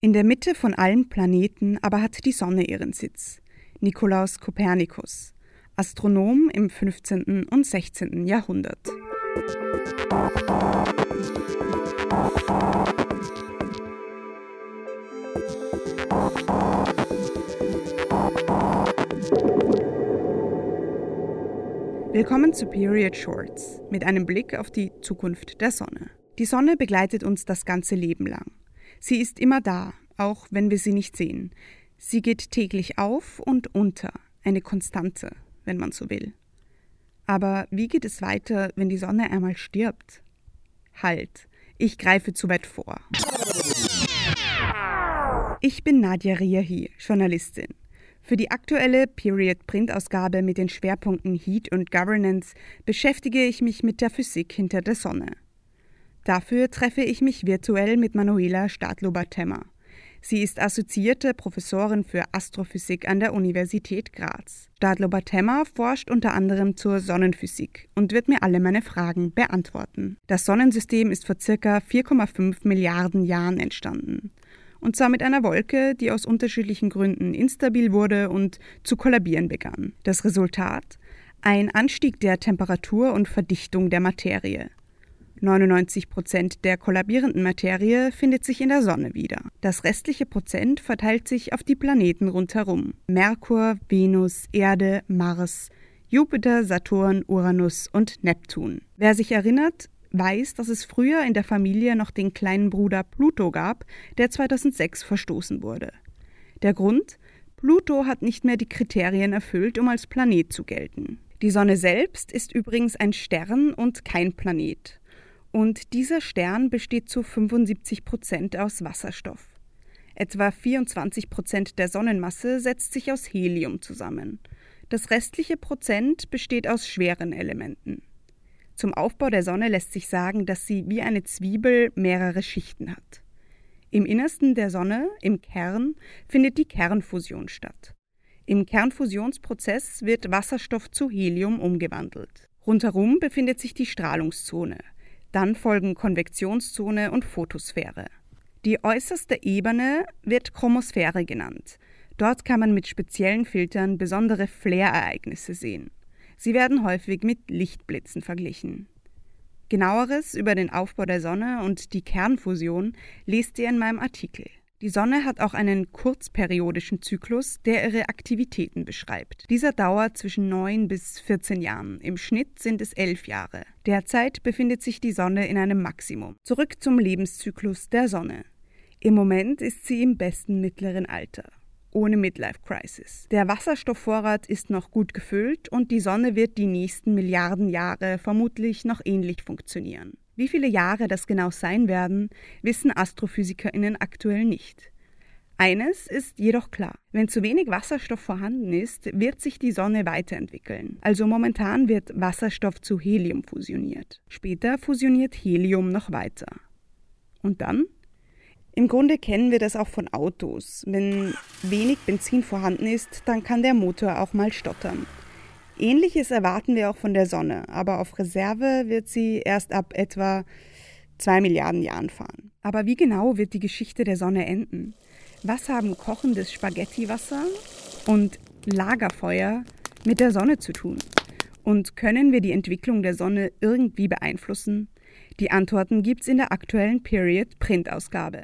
In der Mitte von allen Planeten aber hat die Sonne ihren Sitz. Nikolaus Kopernikus, Astronom im 15. und 16. Jahrhundert. Willkommen zu Period Shorts mit einem Blick auf die Zukunft der Sonne. Die Sonne begleitet uns das ganze Leben lang. Sie ist immer da, auch wenn wir sie nicht sehen. Sie geht täglich auf und unter, eine Konstante, wenn man so will. Aber wie geht es weiter, wenn die Sonne einmal stirbt? Halt, ich greife zu weit vor. Ich bin Nadia Riahi, Journalistin. Für die aktuelle Period-Print-Ausgabe mit den Schwerpunkten Heat und Governance beschäftige ich mich mit der Physik hinter der Sonne. Dafür treffe ich mich virtuell mit Manuela Stadlober-Temmer. Sie ist assoziierte Professorin für Astrophysik an der Universität Graz. Stadlober-Temmer forscht unter anderem zur Sonnenphysik und wird mir alle meine Fragen beantworten. Das Sonnensystem ist vor circa 4,5 Milliarden Jahren entstanden und zwar mit einer Wolke, die aus unterschiedlichen Gründen instabil wurde und zu kollabieren begann. Das Resultat? Ein Anstieg der Temperatur und Verdichtung der Materie. 99 Prozent der kollabierenden Materie findet sich in der Sonne wieder. Das restliche Prozent verteilt sich auf die Planeten rundherum. Merkur, Venus, Erde, Mars, Jupiter, Saturn, Uranus und Neptun. Wer sich erinnert, weiß, dass es früher in der Familie noch den kleinen Bruder Pluto gab, der 2006 verstoßen wurde. Der Grund? Pluto hat nicht mehr die Kriterien erfüllt, um als Planet zu gelten. Die Sonne selbst ist übrigens ein Stern und kein Planet. Und dieser Stern besteht zu 75 Prozent aus Wasserstoff. Etwa 24 Prozent der Sonnenmasse setzt sich aus Helium zusammen. Das restliche Prozent besteht aus schweren Elementen. Zum Aufbau der Sonne lässt sich sagen, dass sie wie eine Zwiebel mehrere Schichten hat. Im Innersten der Sonne, im Kern, findet die Kernfusion statt. Im Kernfusionsprozess wird Wasserstoff zu Helium umgewandelt. Rundherum befindet sich die Strahlungszone. Dann folgen Konvektionszone und Photosphäre. Die äußerste Ebene wird Chromosphäre genannt. Dort kann man mit speziellen Filtern besondere Flarereignisse sehen. Sie werden häufig mit Lichtblitzen verglichen. Genaueres über den Aufbau der Sonne und die Kernfusion lest ihr in meinem Artikel. Die Sonne hat auch einen kurzperiodischen Zyklus, der ihre Aktivitäten beschreibt. Dieser dauert zwischen 9 bis 14 Jahren. Im Schnitt sind es 11 Jahre. Derzeit befindet sich die Sonne in einem Maximum. Zurück zum Lebenszyklus der Sonne. Im Moment ist sie im besten mittleren Alter ohne Midlife Crisis. Der Wasserstoffvorrat ist noch gut gefüllt und die Sonne wird die nächsten Milliarden Jahre vermutlich noch ähnlich funktionieren. Wie viele Jahre das genau sein werden, wissen Astrophysikerinnen aktuell nicht. Eines ist jedoch klar. Wenn zu wenig Wasserstoff vorhanden ist, wird sich die Sonne weiterentwickeln. Also momentan wird Wasserstoff zu Helium fusioniert. Später fusioniert Helium noch weiter. Und dann? Im Grunde kennen wir das auch von Autos. Wenn wenig Benzin vorhanden ist, dann kann der Motor auch mal stottern. Ähnliches erwarten wir auch von der Sonne, aber auf Reserve wird sie erst ab etwa zwei Milliarden Jahren fahren. Aber wie genau wird die Geschichte der Sonne enden? Was haben kochendes Spaghettiwasser und Lagerfeuer mit der Sonne zu tun? Und können wir die Entwicklung der Sonne irgendwie beeinflussen? Die Antworten gibt's in der aktuellen Period Printausgabe.